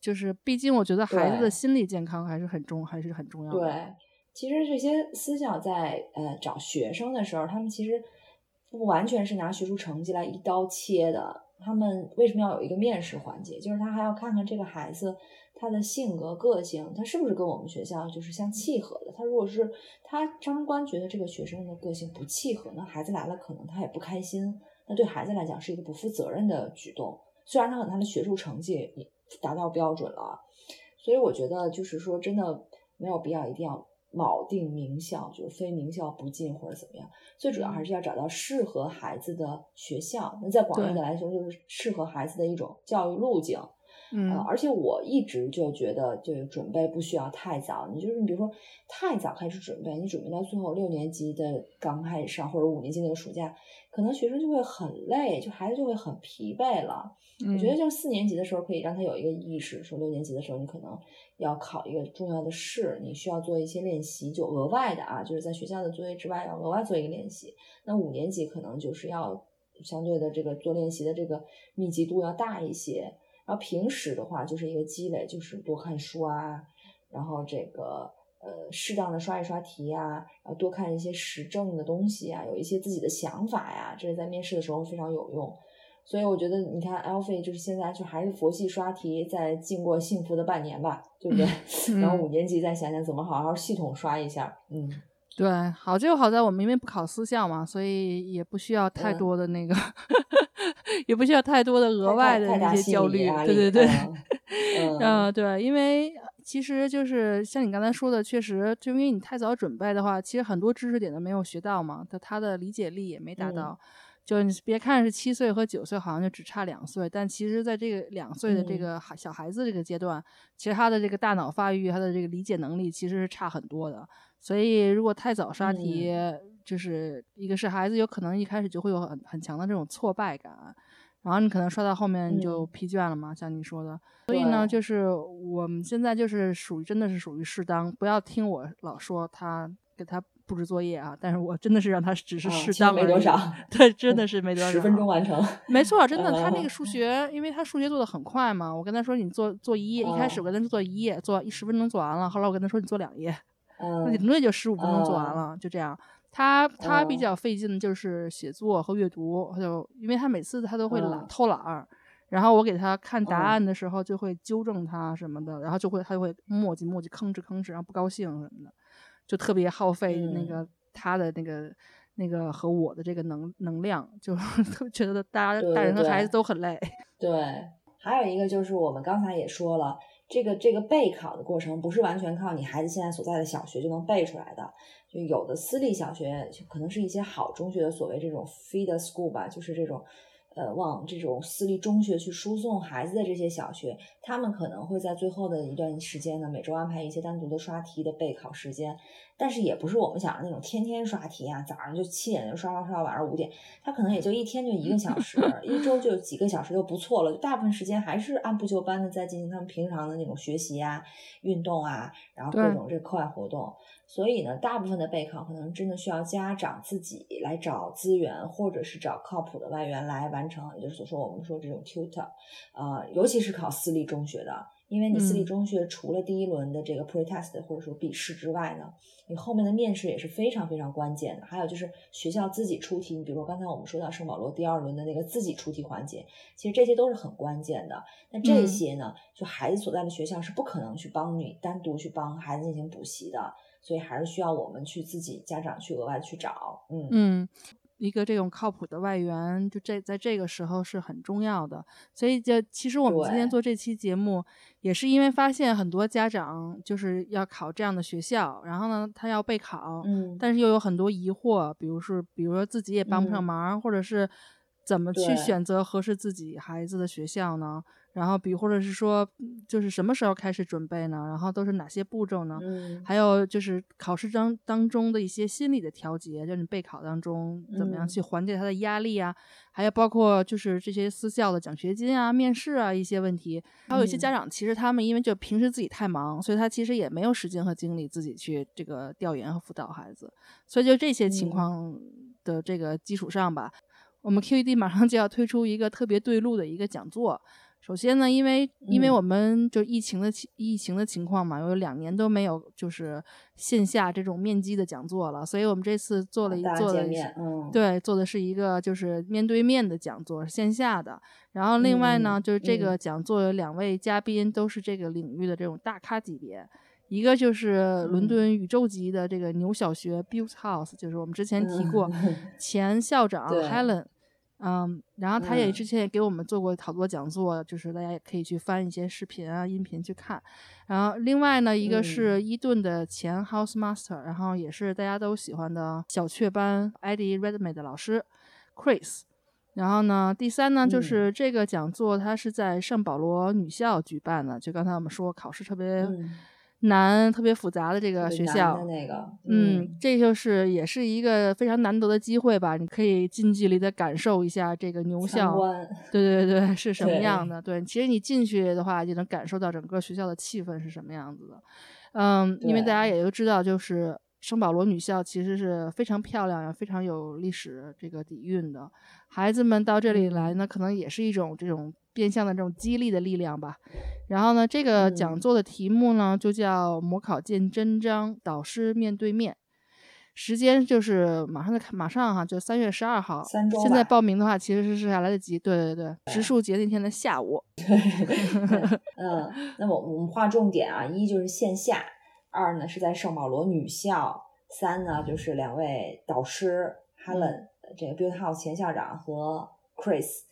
就是，毕竟我觉得孩子的心理健康还是很重，还是很重要的。对，其实这些思想在呃找学生的时候，他们其实不完全是拿学术成绩来一刀切的。他们为什么要有一个面试环节？就是他还要看看这个孩子他的性格、个性，他是不是跟我们学校就是相契合的。他如果是他招生官觉得这个学生的个性不契合，那孩子来了可能他也不开心，那对孩子来讲是一个不负责任的举动。虽然他可能他的学术成绩也达到标准了，所以我觉得就是说真的没有必要一定要。铆定名校就是非名校不进或者怎么样，最主要还是要找到适合孩子的学校。那在广义的来说，就是适合孩子的一种教育路径。嗯，而且我一直就觉得，就准备不需要太早。你就是你，比如说太早开始准备，你准备到最后六年级的刚开始上，或者五年级那个暑假，可能学生就会很累，就孩子就会很疲惫了。我觉得就是四年级的时候可以让他有一个意识，说六年级的时候你可能要考一个重要的试，你需要做一些练习，就额外的啊，就是在学校的作业之外要额外做一个练习。那五年级可能就是要相对的这个做练习的这个密集度要大一些。然后平时的话就是一个积累，就是多看书啊，然后这个呃适当的刷一刷题啊，然后多看一些时政的东西啊，有一些自己的想法呀，这是在面试的时候非常有用。所以我觉得你看 Alfie 就是现在就还是佛系刷题，在经过幸福的半年吧，对不对？然后五年级再想想怎么好好系统刷一下，嗯。对，好就好在我们因为不考私校嘛，所以也不需要太多的那个，也不需要太多的额外的那些焦虑。对对对，嗯，对，因为其实就是像你刚才说的，确实就因为你太早准备的话，其实很多知识点都没有学到嘛，他他的理解力也没达到。就你别看是七岁和九岁，好像就只差两岁，但其实在这个两岁的这个孩小孩子这个阶段，其实他的这个大脑发育、他的这个理解能力其实是差很多的。所以如果太早刷题，就是一个是孩子有可能一开始就会有很很强的这种挫败感，然后你可能刷到后面你就疲倦了嘛，像你说的。所以呢，就是我们现在就是属于真的是属于适当，不要听我老说他给他。布置作业啊，但是我真的是让他只是适当没多少，对，真的是没 多少，十分钟完成，没错，真的，他那个数学，因为他数学做的很快嘛，我跟他说你做做一页，一开始我跟他说做一页，做一十分钟做完了，后来我跟他说你做两页，那顶多也就十五分钟做完了，就这样。他他比较费劲的就是写作和阅读，他就因为他每次他都会懒偷懒儿，然后我给他看答案的时候就会纠正他什么的，然后就会他就会磨叽磨叽吭哧吭哧，然后不高兴什么的。就特别耗费那个他的那个那个和我的这个能能量，就 觉得大家大人和孩子都很累。对，还有一个就是我们刚才也说了，这个这个备考的过程不是完全靠你孩子现在所在的小学就能背出来的。就有的私立小学可能是一些好中学的所谓这种 feed school 吧，就是这种。呃，往这种私立中学去输送孩子的这些小学，他们可能会在最后的一段时间呢，每周安排一些单独的刷题的备考时间，但是也不是我们想的那种天天刷题啊，早上就七点就刷刷刷，晚上五点，他可能也就一天就一个小时，一周就几个小时就不错了，大部分时间还是按部就班的在进行他们平常的那种学习啊、运动啊，然后各种这课外活动。所以呢，大部分的备考可能真的需要家长自己来找资源，或者是找靠谱的外援来完成，也就是所说我们说这种 tutor，呃，尤其是考私立中学的，因为你私立中学除了第一轮的这个 pretest 或者说笔试之外呢，你后面的面试也是非常非常关键的。还有就是学校自己出题，你比如说刚才我们说到圣保罗第二轮的那个自己出题环节，其实这些都是很关键的。那这些呢，就孩子所在的学校是不可能去帮你单独去帮孩子进行补习的。所以还是需要我们去自己家长去额外去找，嗯嗯，一个这种靠谱的外援，就这在这个时候是很重要的。所以就其实我们今天做这期节目，也是因为发现很多家长就是要考这样的学校，然后呢他要备考，嗯，但是又有很多疑惑，比如说比如说自己也帮不上忙，或者是怎么去选择合适自己孩子的学校呢？然后，比或者是说，就是什么时候开始准备呢？然后都是哪些步骤呢？嗯，还有就是考试当当中的一些心理的调节，就是你备考当中怎么样去缓解他的压力啊？还有包括就是这些私校的奖学金啊、面试啊一些问题。还有一些家长其实他们因为就平时自己太忙，所以他其实也没有时间和精力自己去这个调研和辅导孩子。所以就这些情况的这个基础上吧，我们 QED 马上就要推出一个特别对路的一个讲座。首先呢，因为因为我们就疫情的情疫情的情况嘛，有两年都没有就是线下这种面基的讲座了，所以我们这次做了一做的对做的是一个就是面对面的讲座，线下的。然后另外呢，就是这个。讲座有两位嘉宾都是这个领域的这种大咖级别，一个就是伦敦宇宙级的这个牛小学 Built House，就是我们之前提过前校长 Helen。嗯，然后他也之前也给我们做过好多讲座，就是大家也可以去翻一些视频啊、音频去看。然后另外呢，一个是伊顿的前 House Master，然后也是大家都喜欢的小雀斑 Eddie Redmayne 的老师 Chris。然后呢，第三呢，就是这个讲座它是在圣保罗女校举办的，就刚才我们说考试特别。难特别复杂的这个学校，那个，嗯，这就是也是一个非常难得的机会吧？你可以近距离的感受一下这个牛校，对对对，是什么样的？对，其实你进去的话，就能感受到整个学校的气氛是什么样子的。嗯，因为大家也都知道，就是圣保罗女校其实是非常漂亮呀，非常有历史这个底蕴的。孩子们到这里来呢，可能也是一种这种。变相的这种激励的力量吧。然后呢，这个讲座的题目呢就叫“模考见真章，导师面对面”。时间就是马上在马上哈，就三月十二号。三周。现在报名的话，其实是还来得及。对对对，植树节那天的下午。对。嗯，那么我们划重点啊，一就是线下，二呢是在圣保罗女校，三呢就是两位导师 Helen 这个 Build House 前校长和 Chris。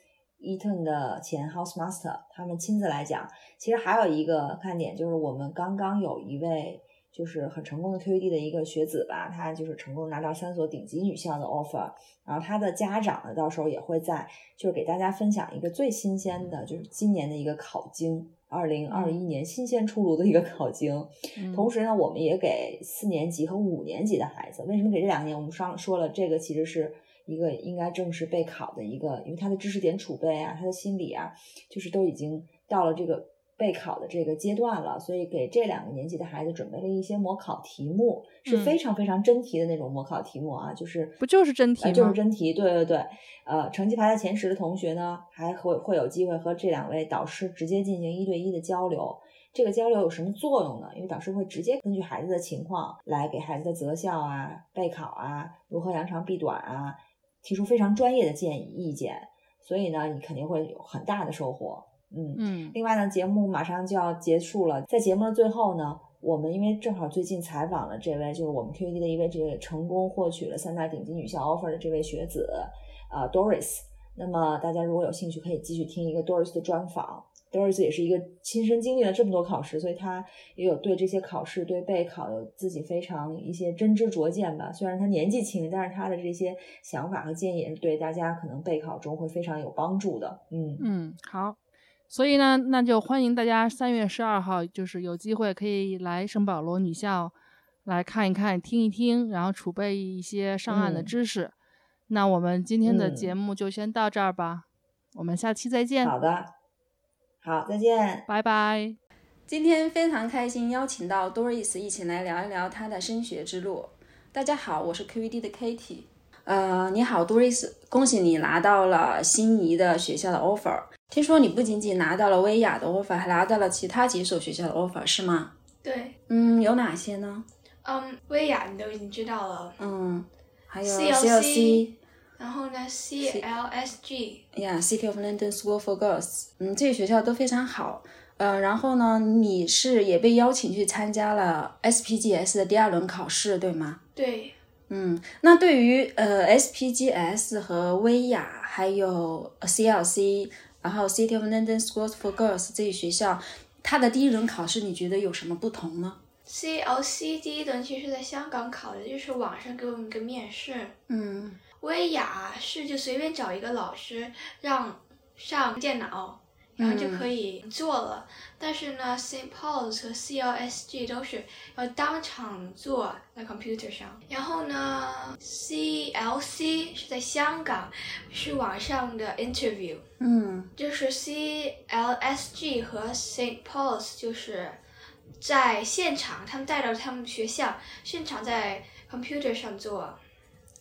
Eton 的前 House Master，他们亲自来讲。其实还有一个看点就是，我们刚刚有一位就是很成功的 QED 的一个学子吧，他就是成功拿到三所顶级女校的 offer，然后他的家长呢，到时候也会在就是给大家分享一个最新鲜的，就是今年的一个考经，二零二一年新鲜出炉的一个考经。同时呢，我们也给四年级和五年级的孩子，为什么给这两年？我们上说了，这个其实是一个应该正式备考的一个，因为他的知识点储备啊，他的心理啊，就是都已经到了这个。备考的这个阶段了，所以给这两个年级的孩子准备了一些模考题目，是非常非常真题的那种模考题目啊，就是不就是真题吗？就是真题，对对对。呃，成绩排在前十的同学呢，还会会有机会和这两位导师直接进行一对一的交流。这个交流有什么作用呢？因为导师会直接根据孩子的情况来给孩子的择校啊、备考啊、如何扬长避短啊，提出非常专业的建议意见。所以呢，你肯定会有很大的收获。嗯嗯，另外呢，节目马上就要结束了，在节目的最后呢，我们因为正好最近采访了这位，就是我们 QED 的一位这个成功获取了三大顶级女校 offer 的这位学子，啊，Doris。那么大家如果有兴趣，可以继续听一个 Doris 的专访。Doris 也是一个亲身经历了这么多考试，所以他也有对这些考试、对备考有自己非常一些真知灼见吧。虽然他年纪轻，但是他的这些想法和建议也是对大家可能备考中会非常有帮助的。嗯嗯，好。所以呢，那就欢迎大家三月十二号，就是有机会可以来圣保罗女校来看一看、听一听，然后储备一些上岸的知识。那我们今天的节目就先到这儿吧，我们下期再见。好的，好，再见，拜拜。今天非常开心，邀请到 Doris 一起来聊一聊她的升学之路。大家好，我是 QED 的 Katie。呃，你好，Doris，恭喜你拿到了心仪的学校的 offer。听说你不仅仅拿到了威亚的 offer，还拿到了其他几所学校的 offer，是吗？对。嗯，有哪些呢？嗯，威亚你都已经知道了。嗯，还有 CLC，然后呢，CLSG。Yeah，City of London School for Girls。嗯，这些学校都非常好。呃，然后呢，你是也被邀请去参加了 SPGS 的第二轮考试，对吗？对。嗯，那对于呃 SPGS 和威亚还有 CLC。然后，City of London Schools for Girls 这些学校，它的第一轮考试你觉得有什么不同呢？CLC 第一轮其实在香港考的，就是网上给我们一个面试。嗯。威亚是就随便找一个老师让上电脑。然后就可以做了，但是呢，Saint Paul's 和 CLSG 都是要当场做在 computer 上。然后呢，CLC 是在香港，是网上的 interview。嗯，就是 CLSG 和 Saint Paul's 就是在现场，他们带到他们学校现场在 computer 上做。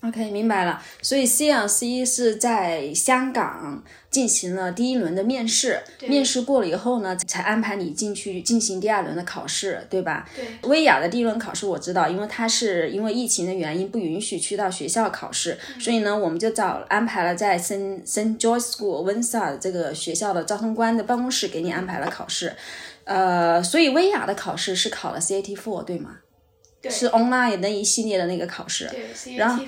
OK，明白了。所以 CLC 是在香港进行了第一轮的面试，面试过了以后呢，才安排你进去进行第二轮的考试，对吧？对。威亚的第一轮考试我知道，因为它是因为疫情的原因不允许去到学校考试，所以呢，我们就找安排了在 Saint Saint George School Windsor 这个学校的招生官的办公室给你安排了考试。呃，所以威亚的考试是考了 CAT Four，对吗？是 online 那一系列的那个考试，然后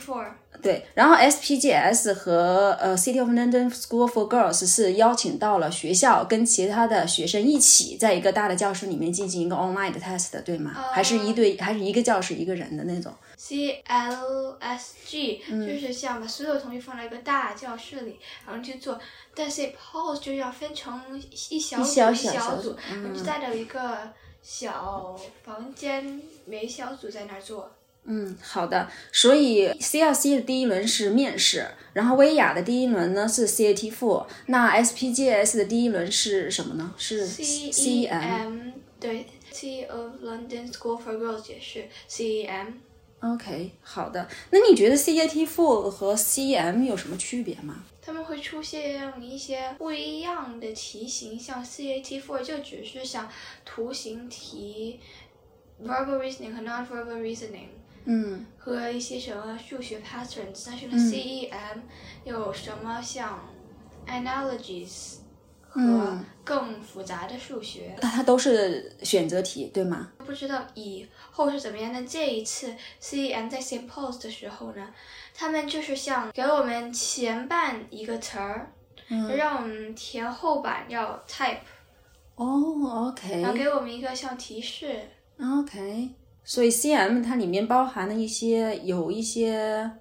对，然后 SPGS 和呃 City of London School for Girls 是邀请到了学校跟其他的学生一起在一个大的教室里面进行一个 online 的 test，对吗？还是一对，还是一个教室一个人的那种？CLSG 就是像把所有同学放在一个大教室里，然后去做，但是 Pose 就要分成一小组一小组，就带着一个。小房间，每小组在那儿做。嗯，好的。所以 CLC 的第一轮是面试，然后威亚的第一轮呢是 CAT Four，那 SPGS 的第一轮是什么呢？是 CEM。对，City of London School for Girls 也是 CEM。OK，好的。那你觉得 CAT Four 和 CEM 有什么区别吗？他们会出现一些不一样的题型，像 CAT Four 就只是像图形题，verbal reasoning 和 non-verbal reasoning，嗯，和一些什么数学 patterns。但是呢，CEM 有什么像 analogies 和更复杂的数学。那它都是选择题，对吗？不知道以后是怎么样的。这一次 CEM 在 Saint Paul's 的时候呢？他们就是像给我们前半一个词儿，让我们填后半要 type。哦，OK。然后给我们一个像提示。OK。所以 CM 它里面包含了一些有一些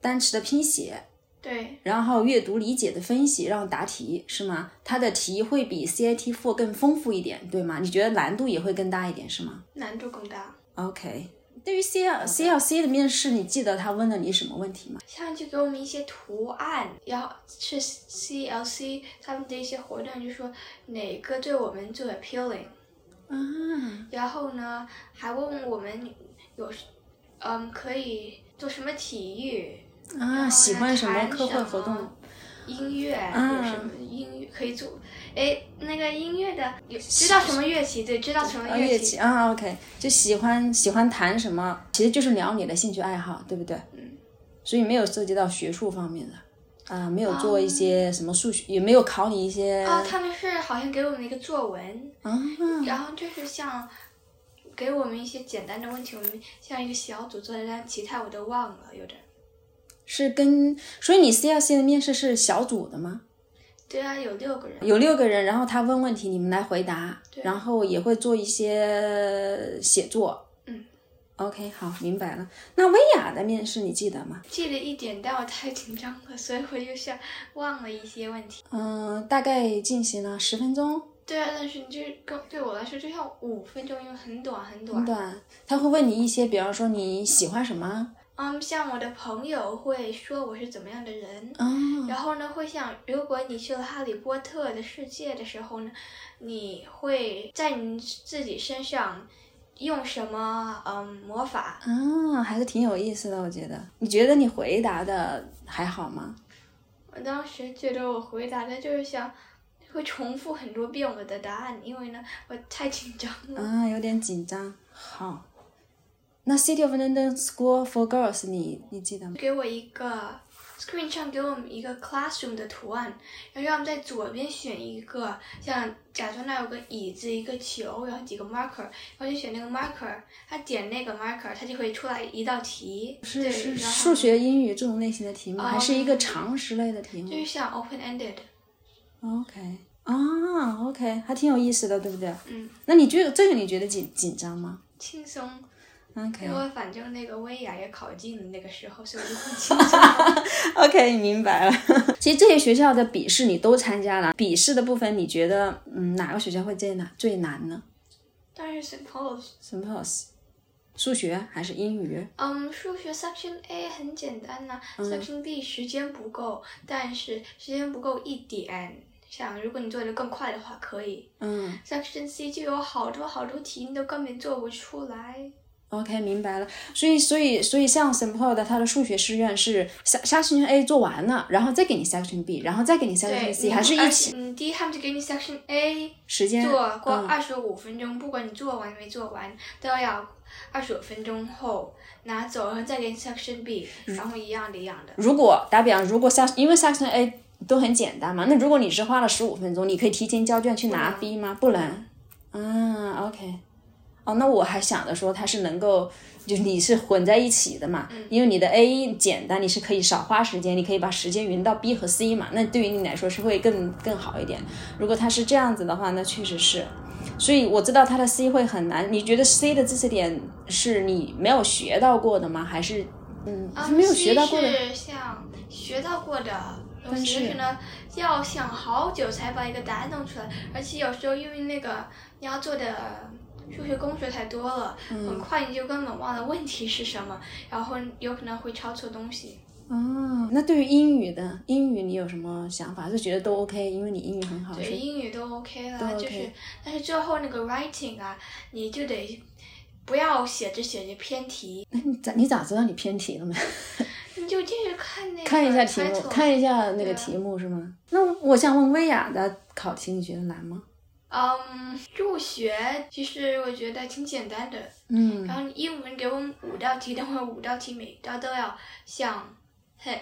单词的拼写，对，然后阅读理解的分析，让答题是吗？它的题会比 CIT Four 更丰富一点，对吗？你觉得难度也会更大一点是吗难度更大。？OK，对于 C L C L C 的面试，你记得他问了你什么问题吗？像就给我们一些图案，然后是 CLC 他们的一些活动，就说哪个对我们最 appealing，嗯，然后呢还问我们有，嗯，可以做什么体育，啊，喜欢什么弹课外活动？音乐啊有什么音乐可以做？哎，那个音乐的有知道什么乐器？对，知道什么啊，乐器器？啊，OK，就喜欢喜欢弹什么，其实就是聊你的兴趣爱好，对不对？嗯。所以没有涉及到学术方面的，啊，没有做一些什么数学，也没有考你一些啊，他们是好像给我们一个作文，啊，然后就是像给我们一些简单的问题，我们像一个小组做的，但其他我都忘了，有点。是跟，所以你 CLC 的面试是小组的吗？对啊，有六个人。有六个人，然后他问问题，你们来回答，然后也会做一些写作。嗯，OK，好，明白了。那薇娅的面试你记得吗？记得一点，但我太紧张了，所以我就像忘了一些问题。嗯、大概进行了十分钟，对啊，但是就是跟对我来说就像五分钟，因为很短很短。很短。他会问你一些，比方说你喜欢什么嗯，像我的朋友会说我是怎么样的人，嗯？然后呢，会像，如果你去了哈利波特的世界的时候呢，你会在你自己身上用什么嗯魔法？嗯，还是挺有意思的，我觉得。你觉得你回答的还好吗？我当时觉得我回答的就是想会重复很多遍我的答案，因为呢我太紧张了。啊，有点紧张。好，那 City of London School for Girls 你你记得吗？给我一个 screen 上给我们一个 classroom 的图案，然后让我们在左边选一个，像假装那有个椅子、一个球，然后几个 marker，然后就选那个 marker，他点那个 marker，他就会出来一道题，对，是数学、英语这种类型的题目，还是一个嗯常识类的题目就是像 open ended，？OK，啊，OK，还挺有意思的，对不对？嗯，那你觉得这个你觉得紧紧张吗轻松。？OK 因为反正那个薇娅也考进了那个时候，所以我就很紧张。OK，明白了。其实这些学校的笔试你都参加了，笔试的部分你觉得嗯哪个学校会最难最难呢当然是 suppose，？Suppose 数学还是英语？嗯，数学 section A 很简单呐、s e c t i o n B 时间不够，但是时间不够一点。像如果你做的更快的话，可以。嗯 Section C 就有好多好多题，你都根本做不出来。，OK，明白了。所以所以所以像 Simple 的它的数学试卷是 section A 做完了，然后再给你 section B，然后再给你 section，C，还是一起嗯，第一他们就给你 Section A 时间做过嗯二十五分钟，不管你做完没做完，都要二十五分钟后拿走，然后再给你 Section B，然嗯后一样的一样的。如果打比方，如果 section 因为 section A 都很简单嘛，那如果你是花了十五分钟，你可以提前交卷去拿 B 吗？不能。啊，OK。哦，那我还想着说它是能够，就是你是混在一起的嘛，因为你的 A 简单，你是可以少花时间，你可以把时间匀到 B 和 C 嘛，那对于你来说是会更更好一点。如果它是这样子的话，那确实是。所以我知道它的 C 会很难，你觉得 C 的知识点是你没有学到过的吗？还是嗯啊，没有学到过的？是像学到过的，有但是呢要想好久才把一个答案弄出来，而且有时候因为那个你要做的数学公式太多了，嗯很快你就根本忘了问题是什么，然后有可能会抄错东西。哦，那对于英语的英语你有什么想法？就觉得都 OK，因为你英语很好，对，英语都 OK 啦，OK 就是但是最后那个 writing 啊，你就得不要写着写着偏题，那你咋你咋知道你偏题了呢？你就接着看那个看一下题目，看一下那个题目是吗？那我想问薇娅的考题，你觉得难吗？嗯，入学其实我觉得挺简单的。嗯然后英文给我们五道题，等会五道题每道都要想很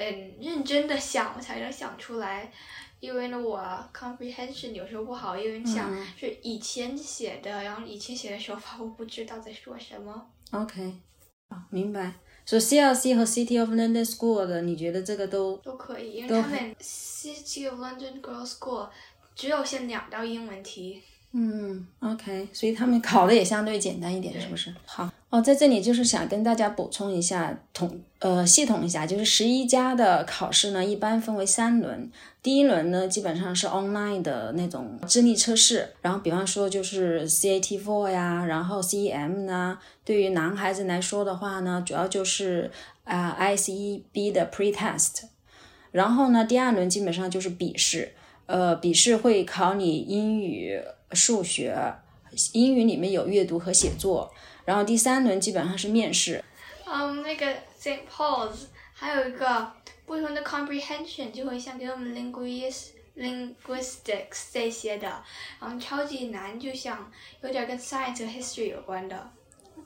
认真的想，我才能想出来。因为呢，我 comprehension 有时候不好，因为你想嗯是以前写的，然后以前写的手法我不知道在说什么。，OK，好，明白。所以 CLC 和 City of London School 的，你觉得这个都都可以，因为他们 City of London Girls School 只有限两道英文题。嗯，OK，所以他们考的也相对简单一点，是不是？好，哦，在这里就是想跟大家补充一下，统呃系统一下，就是十一家的考试呢，一般分为三轮。第一轮呢，基本上是 online 的那种智力测试，然后比方说就是 CAT four 呀，然后 CEM 呢，对于男孩子来说的话呢，主要就是啊 ICB 的 pretest。然后呢，第二轮基本上就是笔试，呃，笔试会考你英语、数学，英语里面有阅读和写作。然后第三轮基本上是面试。嗯，那个 Saint Paul's 还有一个不同的 comprehension，就会像给我们 linguistics、linguistics 这些的，然后超级难，就像有点跟 science 和 history 有关的。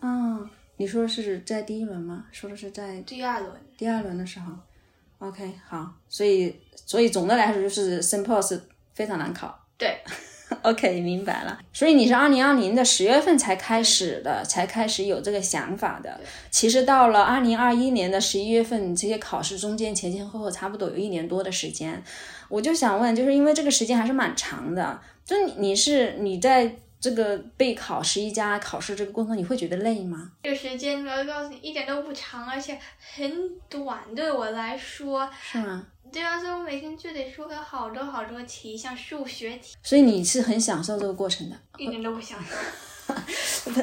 嗯，你说的是在第一轮吗？说的是在第二轮。第二轮的时候。OK，好，所以所以总的来说就是 Saint Paul's 非常难考。对。OK，明白了。所以你是二零二零的十月份才开始的，才开始有这个想法的。其实到了二零二一年的十一月份，这些考试中间前前后后差不多有一年多的时间。我就想问，就是因为这个时间还是蛮长的，就你是你在这个备考十一家考试这个过程，你会觉得累吗？这个时间我告诉你一点都不长，而且很短，对我来说。是吗？对啊，所以我每天就得出个好多好多题，像数学题。所以你是很享受这个过程的？一点都不享受。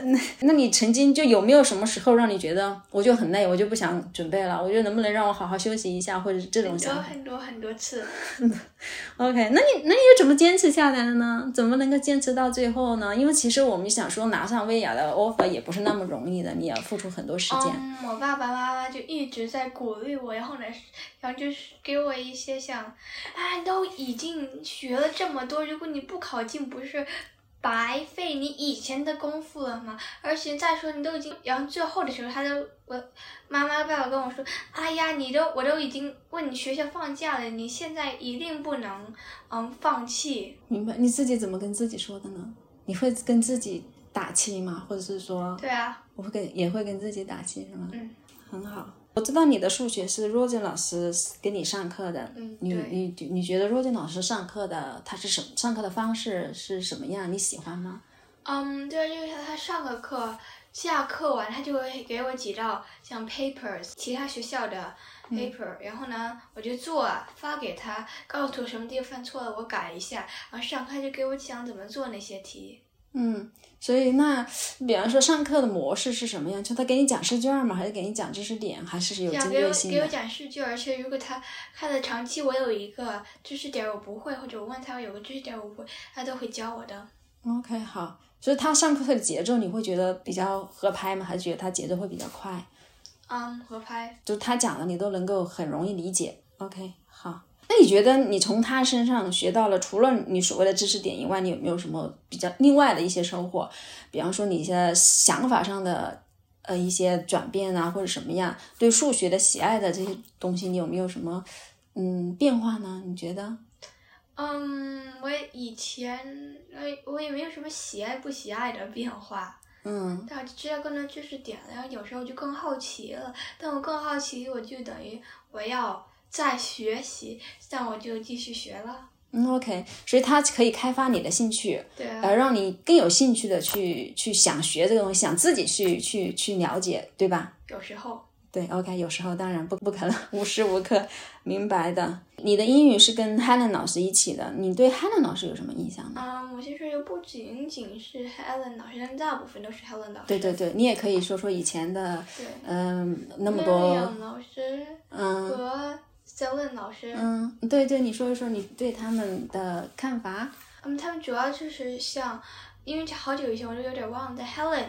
那 那你曾经就有没有什么时候让你觉得我就很累，我就不想准备了？我觉得能不能让我好好休息一下，或者是这种想法？很多很多次。OK，那你那你又怎么坚持下来的呢？怎么能够坚持到最后呢？因为其实我们想说拿上薇娅的 offer 也不是那么容易的，你要付出很多时间。嗯，我爸爸妈妈就一直在鼓励我，然后呢，然后就是给我一些想，啊，都已经学了这么多，如果你不考进，不是？白费你以前的功夫了吗？而且再说你都已经，然后最后的时候，他都我妈妈爸爸跟我说，哎呀，你都我都已经问你学校放假了，你现在一定不能嗯放弃。明白？你自己怎么跟自己说的呢？你会跟自己打气吗？或者是说？对啊，我会跟也会跟自己打气，是吗？嗯，很好。我知道你的数学是 Rosie 老师给你上课的，嗯，你你你觉得 Rosie 老师上课的他是什上课的方式是什么样？你喜欢吗？嗯，对，就是他他上个课下课完他就会给我几道像 papers 其他学校的 paper，然后呢我就做发给他，告诉我什么地方犯错了我改一下，然后上课就给我讲怎么做那些题。嗯，所以那比方说上课的模式是什么样？就他给你讲试卷吗？还是给你讲知识点？还是有针对性的？给我讲试卷，而且如果他看的长期，我有一个知识点我不会，或者我问他有个知识点我不会，他都会教我的。OK，好。所以他上课的节奏你会觉得比较合拍吗？还是觉得他节奏会比较快？嗯，合拍。就他讲的你都能够很容易理解。OK，好。那你觉得你从他身上学到了，除了你所谓的知识点以外，你有没有什么比较另外的一些收获？比方说你一些想法上的呃一些转变啊，或者什么样对数学的喜爱的这些东西，你有没有什么嗯变化呢？你觉得？嗯，我以前我我也没有什么喜爱不喜爱的变化。嗯。但知道更多知识点了，然后有时候就更好奇了。但我更好奇，我就等于我要。在学习，那我就继续学了。嗯，OK，所以它可以开发你的兴趣，对，呃，让你更有兴趣的去去想学这个东西，想自己去去去了解，对吧？有时候，对，OK，有时候当然不不可能 无时无刻明白的。你的英语是跟 Helen 老师一起的，你对 Helen 老师有什么印象呢？啊，我其实不仅仅是 Helen 老师，但大部分都是 Helen 老师。对对对，你也可以说说以前的，嗯，那么多老师，嗯和。在问老师，嗯，对对，你说一说你对他们的看法。嗯，他们主要就是像，因为好久以前我就有点忘了。但 Helen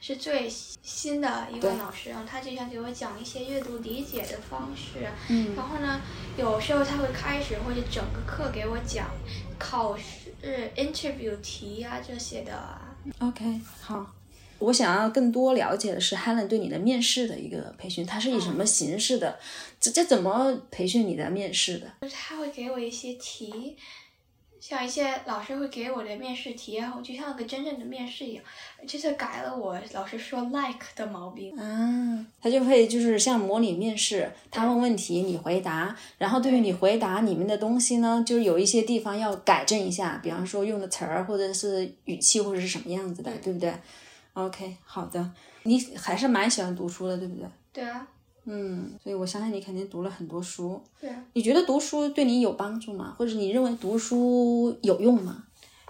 是最新的一位老师，然后他就想给我讲一些阅读理解的方式。嗯，然后呢，有时候他会开始或者整个课给我讲考试 interview 题呀这些的。OK，好。我想要更多了解的是 Helen 对你的面试的一个培训，它是以什么形式的？这这怎么培训你的面试的？就是他会给我一些题，像一些老师会给我的面试题，然后就像个真正的面试一样，就是改了我老师说 like 的毛病。啊，他就会就是像模拟面试，他问问题你回答，然后对于你回答里面的东西呢，就是有一些地方要改正一下，比方说用的词儿或者是语气或者是什么样子的，对不对？OK，好的，你还是蛮喜欢读书的，对不对？对啊。嗯，所以我相信你肯定读了很多书。对啊。你觉得读书对你有帮助吗？或者你认为读书有用吗？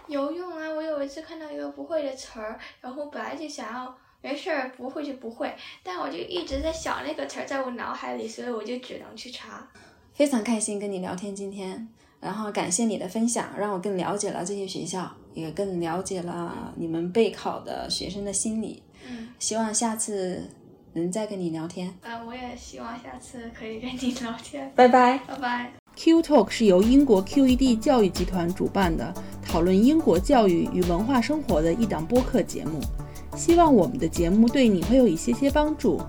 有用啊！我有一次看到一个不会的词儿，然后本来就想要没事儿不会就不会，但我就一直在想那个词儿在我脑海里，所以我就只能去查。非常开心跟你聊天今天，然后感谢你的分享，让我更了解了这些学校，也更了解了你们备考的学生的心理。嗯。希望下次能再跟你聊天。啊，我也希望下次可以跟你聊天。拜拜。拜拜。Q Talk 是由英国 QED 教育集团主办的，讨论英国教育与文化生活的一档播客节目。希望我们的节目对你会有一些些帮助。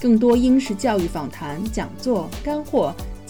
更多英式教育访谈、讲座、干货，